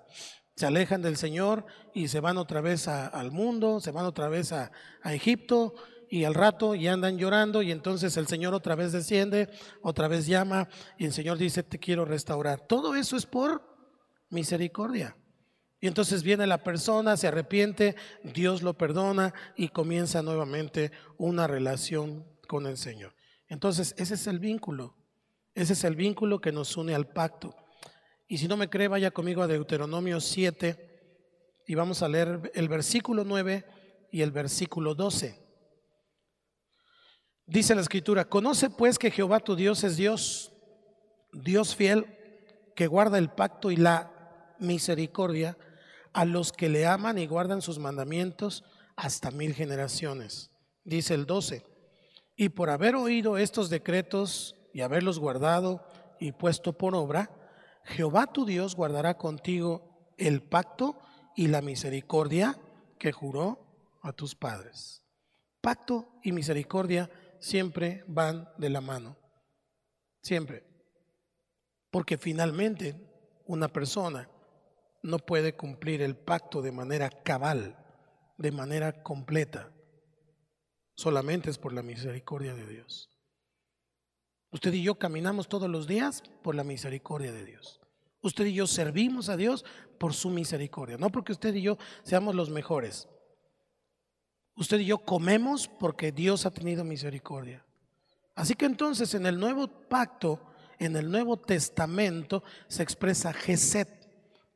Se alejan del Señor y se van otra vez al mundo, se van otra vez a, Egipto y al rato ya andan llorando y entonces el Señor otra vez desciende, otra vez llama y el Señor dice, te quiero restaurar. Todo eso es por misericordia. Y entonces viene la persona, se arrepiente, Dios lo perdona y comienza nuevamente una relación con el Señor. Entonces ese es el vínculo, ese es el vínculo que nos une al pacto. Y si no me cree, vaya conmigo a Deuteronomio 7 y vamos a leer el versículo 9 y el versículo 12. Dice la escritura, conoce pues que Jehová tu Dios es Dios, Dios fiel, que guarda el pacto y la misericordia a los que le aman y guardan sus mandamientos hasta mil generaciones. Dice el 12, y por haber oído estos decretos y haberlos guardado y puesto por obra, Jehová tu Dios guardará contigo el pacto y la misericordia que juró a tus padres. Pacto y misericordia siempre van de la mano. Siempre. Porque finalmente una persona no puede cumplir el pacto de manera cabal, de manera completa, solamente es por la misericordia de Dios. Usted y yo caminamos todos los días por la misericordia de Dios. Usted y yo servimos a Dios por su misericordia, no porque usted y yo seamos los mejores. Usted y yo comemos porque Dios ha tenido misericordia. Así que entonces en el nuevo pacto, en el Nuevo Testamento, se expresa Geset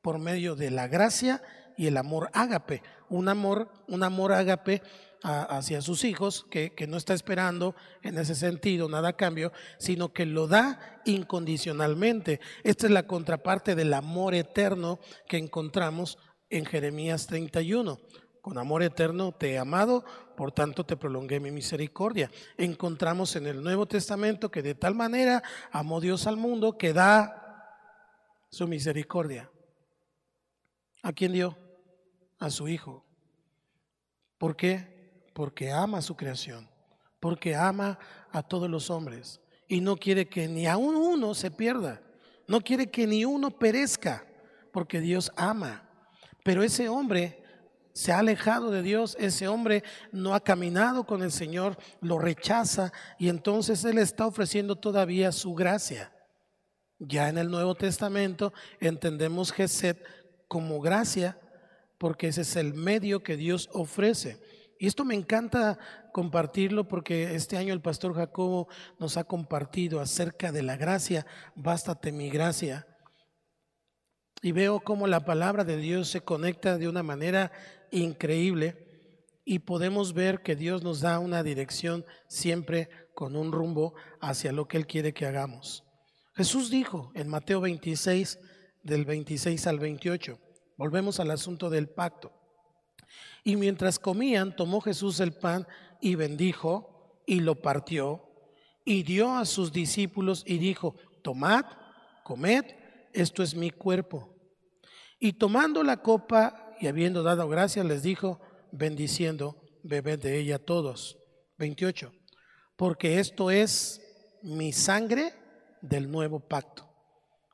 por medio de la gracia y el amor ágape. Un amor, un amor ágape hacia sus hijos, que, que, no está esperando en ese sentido nada a cambio, sino que lo da incondicionalmente. Esta es la contraparte del amor eterno que encontramos en Jeremías 31. Con amor eterno te he amado, por tanto te prolongué mi misericordia. Encontramos en el Nuevo Testamento que de tal manera amó Dios al mundo que da su misericordia. ¿A quién dio? A su Hijo. ¿Por qué? Porque ama su creación, porque ama a todos los hombres y no quiere que ni a uno se pierda, no quiere que ni uno perezca, porque Dios ama. Pero ese hombre se ha alejado de Dios, ese hombre no ha caminado con el Señor, lo rechaza y entonces Él está ofreciendo todavía su gracia. Ya en el Nuevo Testamento entendemos Geset como gracia porque ese es el medio que Dios ofrece. Y esto me encanta compartirlo porque este año el pastor Jacobo nos ha compartido acerca de la gracia, bástate mi gracia. Y veo cómo la palabra de Dios se conecta de una manera increíble y podemos ver que Dios nos da una dirección siempre con un rumbo hacia lo que Él quiere que hagamos. Jesús dijo en Mateo 26, del 26 al 28, volvemos al asunto del pacto. Y mientras comían, tomó Jesús el pan y bendijo y lo partió y dio a sus discípulos y dijo, tomad, comed, esto es mi cuerpo. Y tomando la copa y habiendo dado gracias les dijo, bendiciendo, bebed de ella todos. 28. Porque esto es mi sangre del nuevo pacto,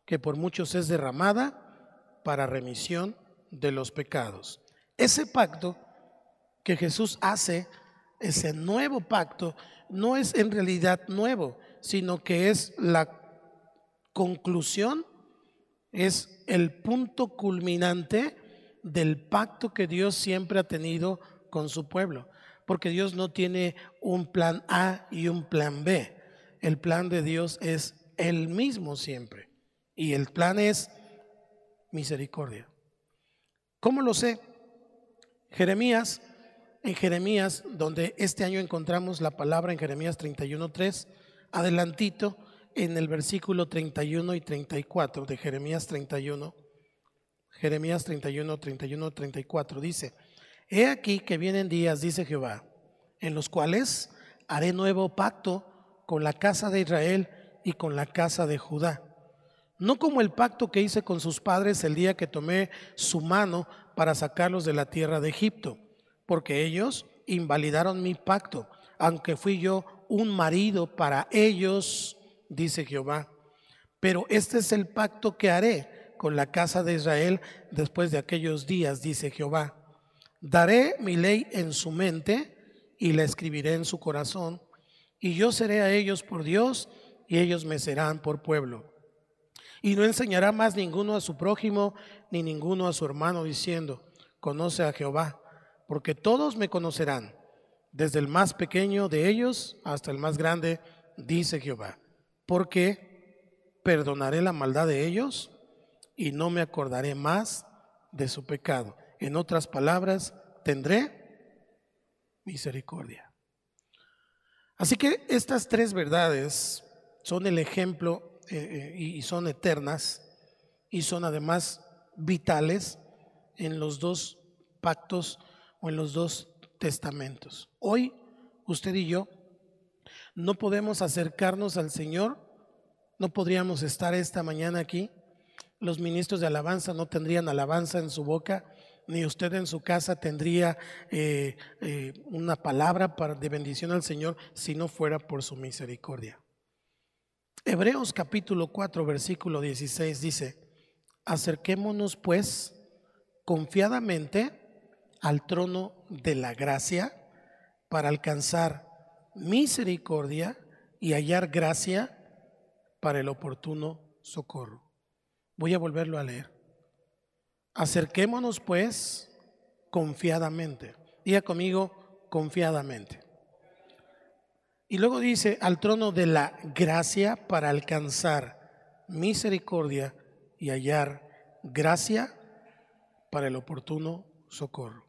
que por muchos es derramada para remisión de los pecados. Ese pacto que Jesús hace, ese nuevo pacto, no es en realidad nuevo, sino que es la conclusión, es el punto culminante del pacto que Dios siempre ha tenido con su pueblo. Porque Dios no tiene un plan A y un plan B. El plan de Dios es el mismo siempre. Y el plan es misericordia. ¿Cómo lo sé? Jeremías, en Jeremías, donde este año encontramos la palabra en Jeremías 31.3, adelantito en el versículo 31 y 34 de Jeremías 31, Jeremías 31, 31, 34 dice, He aquí que vienen días, dice Jehová, en los cuales haré nuevo pacto con la casa de Israel y con la casa de Judá. No como el pacto que hice con sus padres el día que tomé su mano para sacarlos de la tierra de Egipto, porque ellos invalidaron mi pacto, aunque fui yo un marido para ellos, dice Jehová. Pero este es el pacto que haré con la casa de Israel después de aquellos días, dice Jehová. Daré mi ley en su mente y la escribiré en su corazón, y yo seré a ellos por Dios, y ellos me serán por pueblo. Y no enseñará más ninguno a su prójimo, ni ninguno a su hermano, diciendo, conoce a Jehová, porque todos me conocerán, desde el más pequeño de ellos hasta el más grande, dice Jehová. Porque perdonaré la maldad de ellos y no me acordaré más de su pecado. En otras palabras, tendré misericordia. Así que estas tres verdades son el ejemplo eh, eh, y son eternas y son además vitales en los dos pactos o en los dos testamentos. Hoy usted y yo no podemos acercarnos al Señor, no podríamos estar esta mañana aquí los ministros de alabanza no tendrían alabanza en su boca, ni usted en su casa tendría eh, eh, una palabra para, de bendición al Señor si no fuera por su misericordia. Hebreos capítulo 4, versículo 16 dice, acerquémonos pues confiadamente al trono de la gracia para alcanzar misericordia y hallar gracia para el oportuno socorro. Voy a volverlo a leer. Acerquémonos pues confiadamente. Diga conmigo, confiadamente. Y luego dice, al trono de la gracia para alcanzar misericordia y hallar gracia para el oportuno socorro.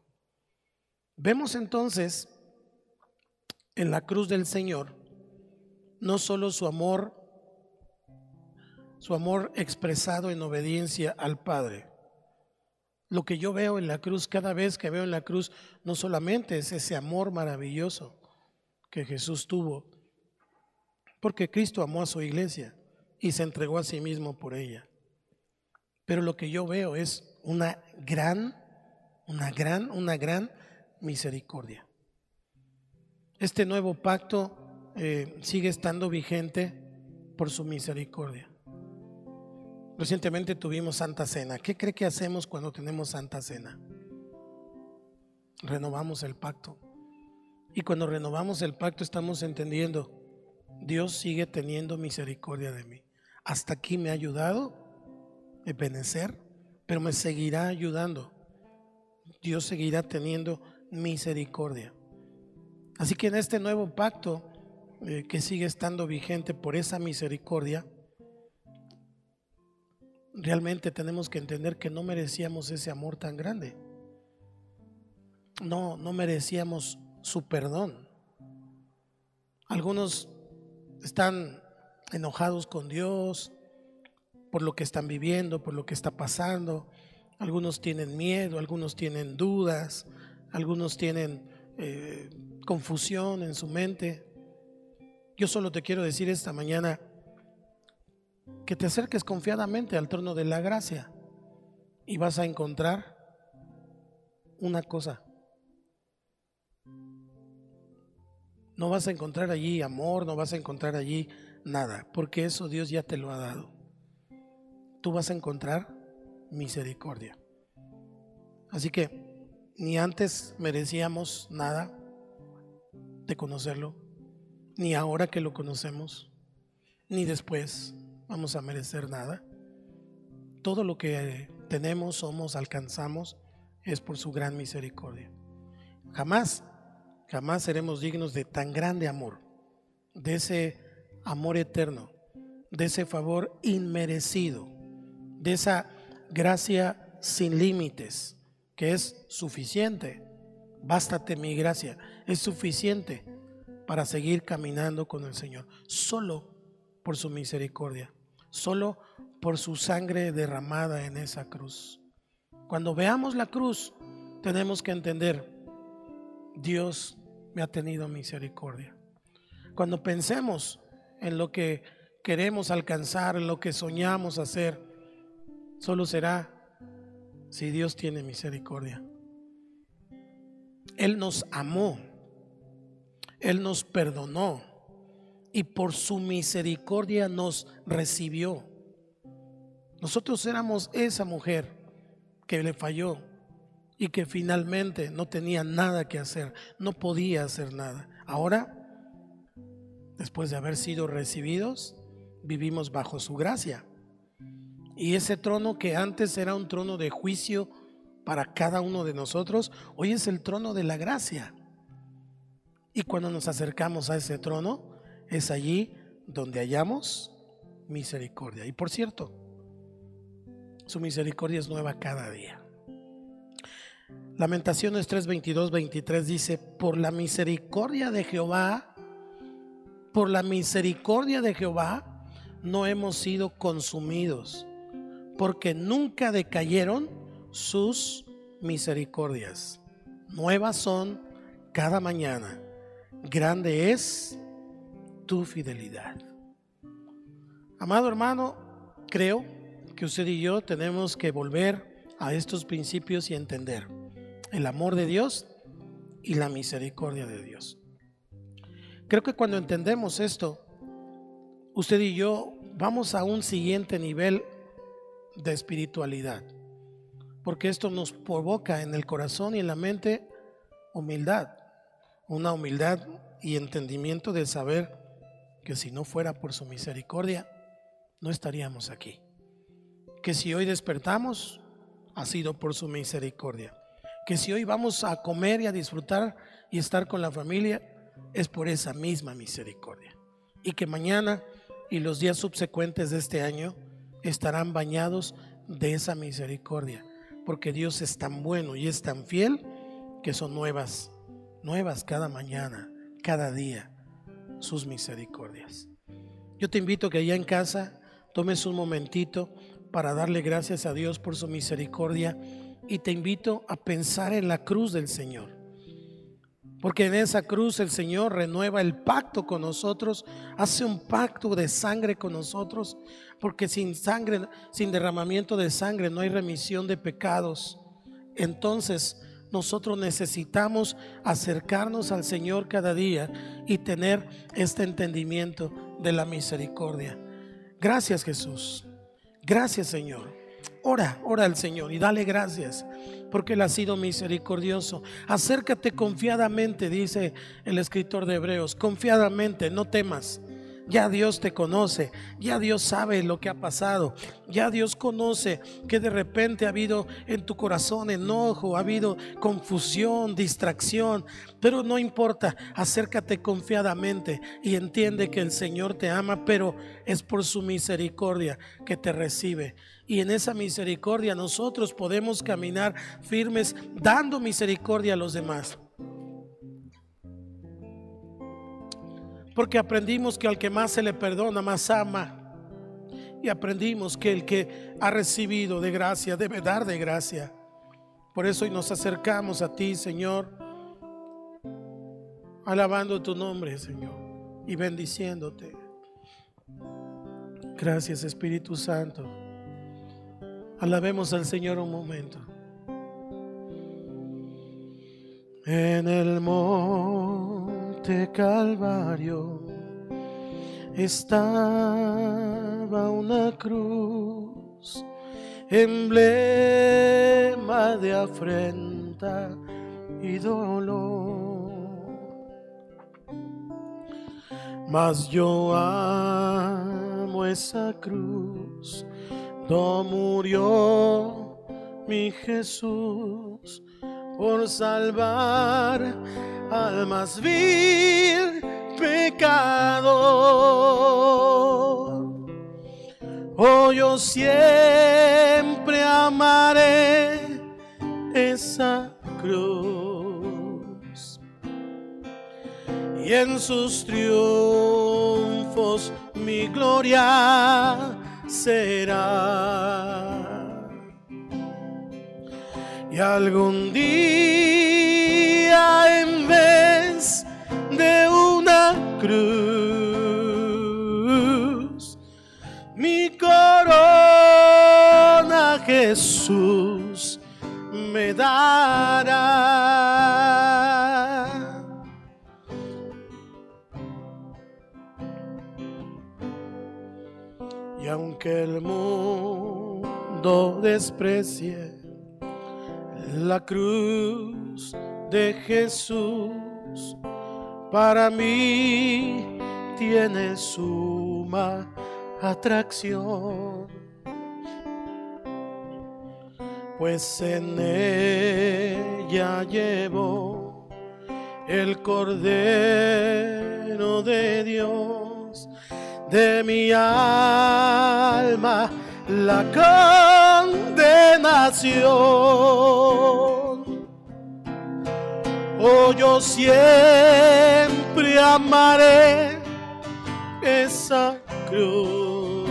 Vemos entonces en la cruz del Señor no solo su amor, su amor expresado en obediencia al Padre. Lo que yo veo en la cruz, cada vez que veo en la cruz, no solamente es ese amor maravilloso que Jesús tuvo, porque Cristo amó a su iglesia y se entregó a sí mismo por ella. Pero lo que yo veo es una gran, una gran, una gran misericordia. Este nuevo pacto eh, sigue estando vigente por su misericordia. Recientemente tuvimos Santa Cena. ¿Qué cree que hacemos cuando tenemos Santa Cena? Renovamos el pacto. Y cuando renovamos el pacto estamos entendiendo, Dios sigue teniendo misericordia de mí. Hasta aquí me ha ayudado a benecer, pero me seguirá ayudando. Dios seguirá teniendo misericordia. Así que en este nuevo pacto eh, que sigue estando vigente por esa misericordia, realmente tenemos que entender que no merecíamos ese amor tan grande. No, no merecíamos su perdón. Algunos están enojados con Dios por lo que están viviendo, por lo que está pasando. Algunos tienen miedo, algunos tienen dudas, algunos tienen eh, confusión en su mente. Yo solo te quiero decir esta mañana que te acerques confiadamente al trono de la gracia y vas a encontrar una cosa. No vas a encontrar allí amor, no vas a encontrar allí nada, porque eso Dios ya te lo ha dado. Tú vas a encontrar misericordia. Así que ni antes merecíamos nada de conocerlo, ni ahora que lo conocemos, ni después vamos a merecer nada. Todo lo que tenemos, somos, alcanzamos, es por su gran misericordia. Jamás, jamás seremos dignos de tan grande amor, de ese amor eterno, de ese favor inmerecido, de esa gracia sin límites, que es suficiente. Bástate mi gracia, es suficiente para seguir caminando con el Señor, solo por su misericordia, solo por su sangre derramada en esa cruz. Cuando veamos la cruz, tenemos que entender, Dios me ha tenido misericordia. Cuando pensemos en lo que queremos alcanzar, en lo que soñamos hacer, solo será si Dios tiene misericordia. Él nos amó, Él nos perdonó y por su misericordia nos recibió. Nosotros éramos esa mujer que le falló y que finalmente no tenía nada que hacer, no podía hacer nada. Ahora, después de haber sido recibidos, vivimos bajo su gracia. Y ese trono que antes era un trono de juicio para cada uno de nosotros, hoy es el trono de la gracia. Y cuando nos acercamos a ese trono, es allí donde hallamos misericordia. Y por cierto, su misericordia es nueva cada día. Lamentaciones 3, 22, 23 dice, por la misericordia de Jehová, por la misericordia de Jehová, no hemos sido consumidos porque nunca decayeron sus misericordias. Nuevas son cada mañana. Grande es tu fidelidad. Amado hermano, creo que usted y yo tenemos que volver a estos principios y entender el amor de Dios y la misericordia de Dios. Creo que cuando entendemos esto, usted y yo vamos a un siguiente nivel de espiritualidad. Porque esto nos provoca en el corazón y en la mente humildad. una humildad y entendimiento de saber que si no fuera por su misericordia, no estaríamos aquí. Que si hoy despertamos, ha sido por su misericordia. Que si hoy vamos a comer y a disfrutar y estar con la familia, es por esa misma misericordia. Y que mañana y los días subsecuentes de este año estarán bañados de esa misericordia. Porque Dios es tan bueno y es tan fiel que son nuevas, nuevas cada mañana, cada día, sus misericordias. Yo te invito que allá en casa tomes un momentito para darle gracias a Dios por su misericordia y te invito a pensar en la cruz del Señor. Porque en esa cruz el Señor renueva el pacto con nosotros, hace un pacto de sangre con nosotros, porque sin sangre, sin derramamiento de sangre no hay remisión de pecados. Entonces, nosotros necesitamos acercarnos al Señor cada día y tener este entendimiento de la misericordia. Gracias Jesús. Gracias Señor. Ora, ora al Señor y dale gracias porque Él ha sido misericordioso. Acércate confiadamente, dice el escritor de Hebreos, confiadamente, no temas. Ya Dios te conoce, ya Dios sabe lo que ha pasado, ya Dios conoce que de repente ha habido en tu corazón enojo, ha habido confusión, distracción, pero no importa, acércate confiadamente y entiende que el Señor te ama, pero es por su misericordia que te recibe. Y en esa misericordia nosotros podemos caminar firmes dando misericordia a los demás. Porque aprendimos que al que más se le perdona, más ama. Y aprendimos que el que ha recibido de gracia debe dar de gracia. Por eso hoy nos acercamos a ti, Señor, alabando tu nombre, Señor, y bendiciéndote. Gracias, Espíritu Santo. Alabemos al Señor un momento. En el monte Calvario estaba una cruz, emblema de afrenta y dolor. Mas yo amo esa cruz, no murió mi Jesús por salvar al más vil pecado. Oh, yo siempre amaré esa cruz y en sus triunfos mi gloria será. Y algún día en vez de una cruz, mi corona Jesús me dará. Y aunque el mundo desprecie la cruz de Jesús. Para mí tiene suma atracción, pues en ella llevo el Cordero de Dios. De mi alma la condenación. Oh, yo siempre amaré esa cruz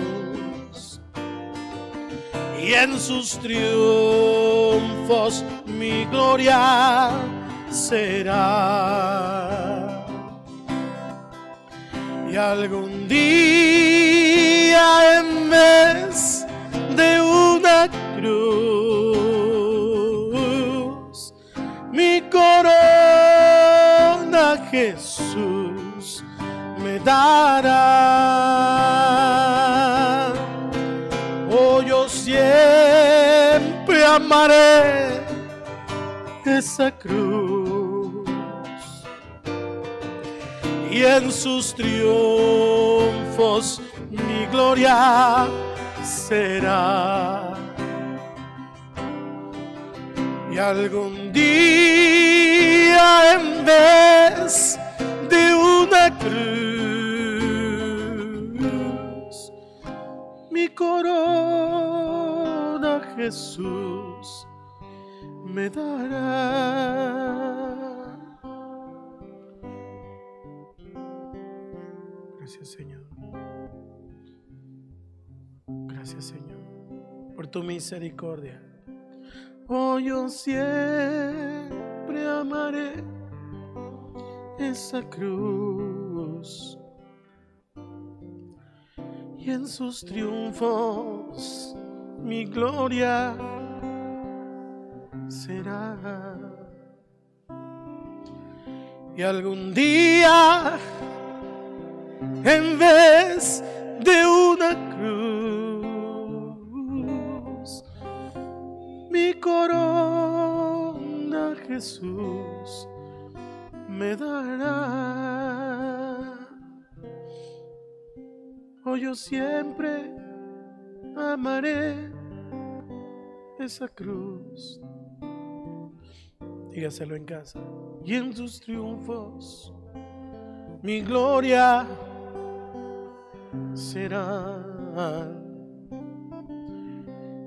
y en sus triunfos mi gloria será. Y algún día en vez de una Mi corona Jesús me dará. Oh, yo siempre amaré esa cruz. y en sus triunfos mi gloria será. Y algún día en vez de una cruz, mi corona Jesús me dará. Gracias Señor. Gracias Señor por tu misericordia. Oh, yo siempre amaré esa cruz y en sus triunfos mi gloria será. Y algún día en vez de una cruz. Mi corona Jesús me dará. Oh, yo siempre amaré esa cruz. Dígaselo en casa. Y en tus triunfos, mi gloria será.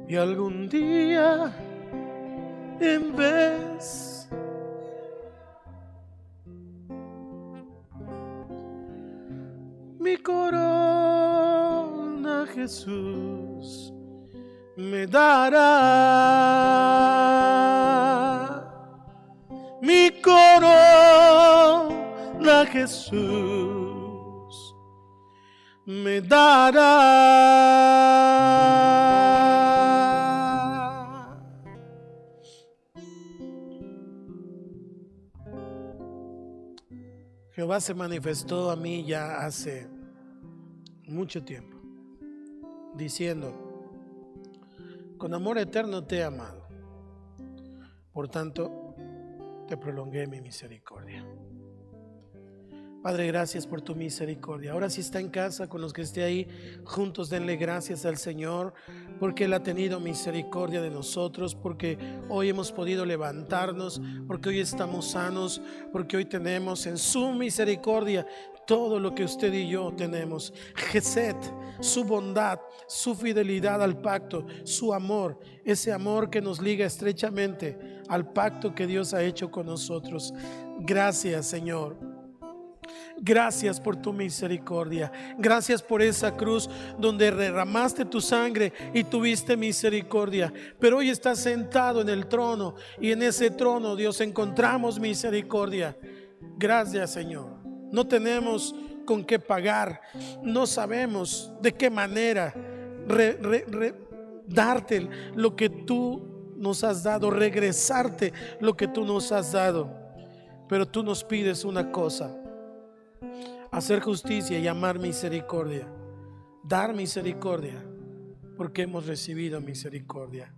Y algún día, en vez mi corona Jesús me dará. Mi corona Jesús me dará. Jehová se manifestó a mí ya hace mucho tiempo, diciendo, con amor eterno te he amado, por tanto te prolongué mi misericordia. Padre, gracias por tu misericordia. Ahora si está en casa con los que esté ahí, juntos denle gracias al Señor porque Él ha tenido misericordia de nosotros, porque hoy hemos podido levantarnos, porque hoy estamos sanos, porque hoy tenemos en su misericordia todo lo que usted y yo tenemos. Geset, su bondad, su fidelidad al pacto, su amor, ese amor que nos liga estrechamente al pacto que Dios ha hecho con nosotros. Gracias, Señor Gracias por tu misericordia. Gracias por esa cruz donde derramaste tu sangre y tuviste misericordia. Pero hoy estás sentado en el trono y en ese trono, Dios, encontramos misericordia. Gracias, Señor. No tenemos con qué pagar. No sabemos de qué manera darte lo que tú nos has dado, regresarte lo que tú nos has dado. Pero tú nos pides una cosa hacer justicia y amar misericordia, dar misericordia, porque hemos recibido misericordia.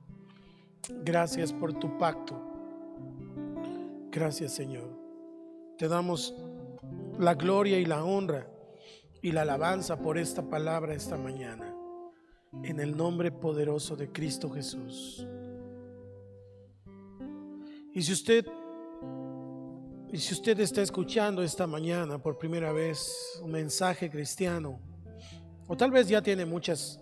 Gracias por tu pacto. Gracias Señor. Te damos la gloria y la honra y la alabanza por esta palabra esta mañana. En el nombre poderoso de Cristo Jesús. Y si usted y si usted está escuchando esta mañana por primera vez un mensaje cristiano, o tal vez ya tiene muchas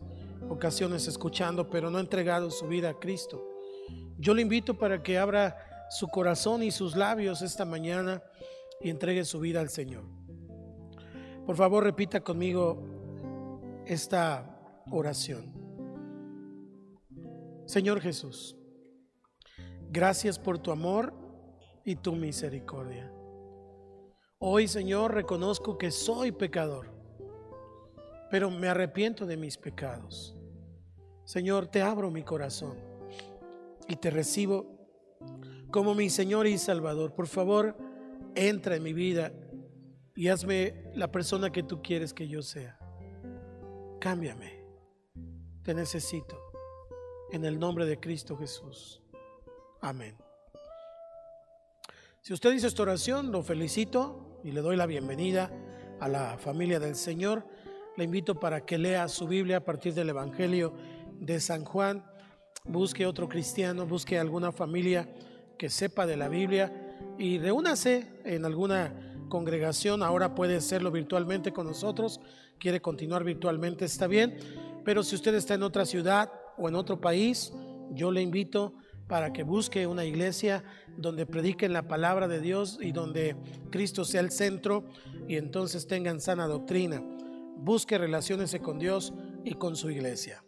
ocasiones escuchando, pero no ha entregado su vida a Cristo, yo le invito para que abra su corazón y sus labios esta mañana y entregue su vida al Señor. Por favor, repita conmigo esta oración. Señor Jesús, gracias por tu amor y tu misericordia. Hoy, Señor, reconozco que soy pecador, pero me arrepiento de mis pecados. Señor, te abro mi corazón y te recibo como mi Señor y Salvador. Por favor, entra en mi vida y hazme la persona que tú quieres que yo sea. Cámbiame. Te necesito. En el nombre de Cristo Jesús. Amén. Si usted dice esta oración, lo felicito y le doy la bienvenida a la familia del Señor. Le invito para que lea su Biblia a partir del Evangelio de San Juan. Busque otro cristiano, busque alguna familia que sepa de la Biblia y reúnase en alguna congregación. Ahora puede hacerlo virtualmente con nosotros. Quiere continuar virtualmente, está bien. Pero si usted está en otra ciudad o en otro país, yo le invito para que busque una iglesia donde prediquen la palabra de Dios y donde Cristo sea el centro y entonces tengan sana doctrina. Busque relaciones con Dios y con su iglesia.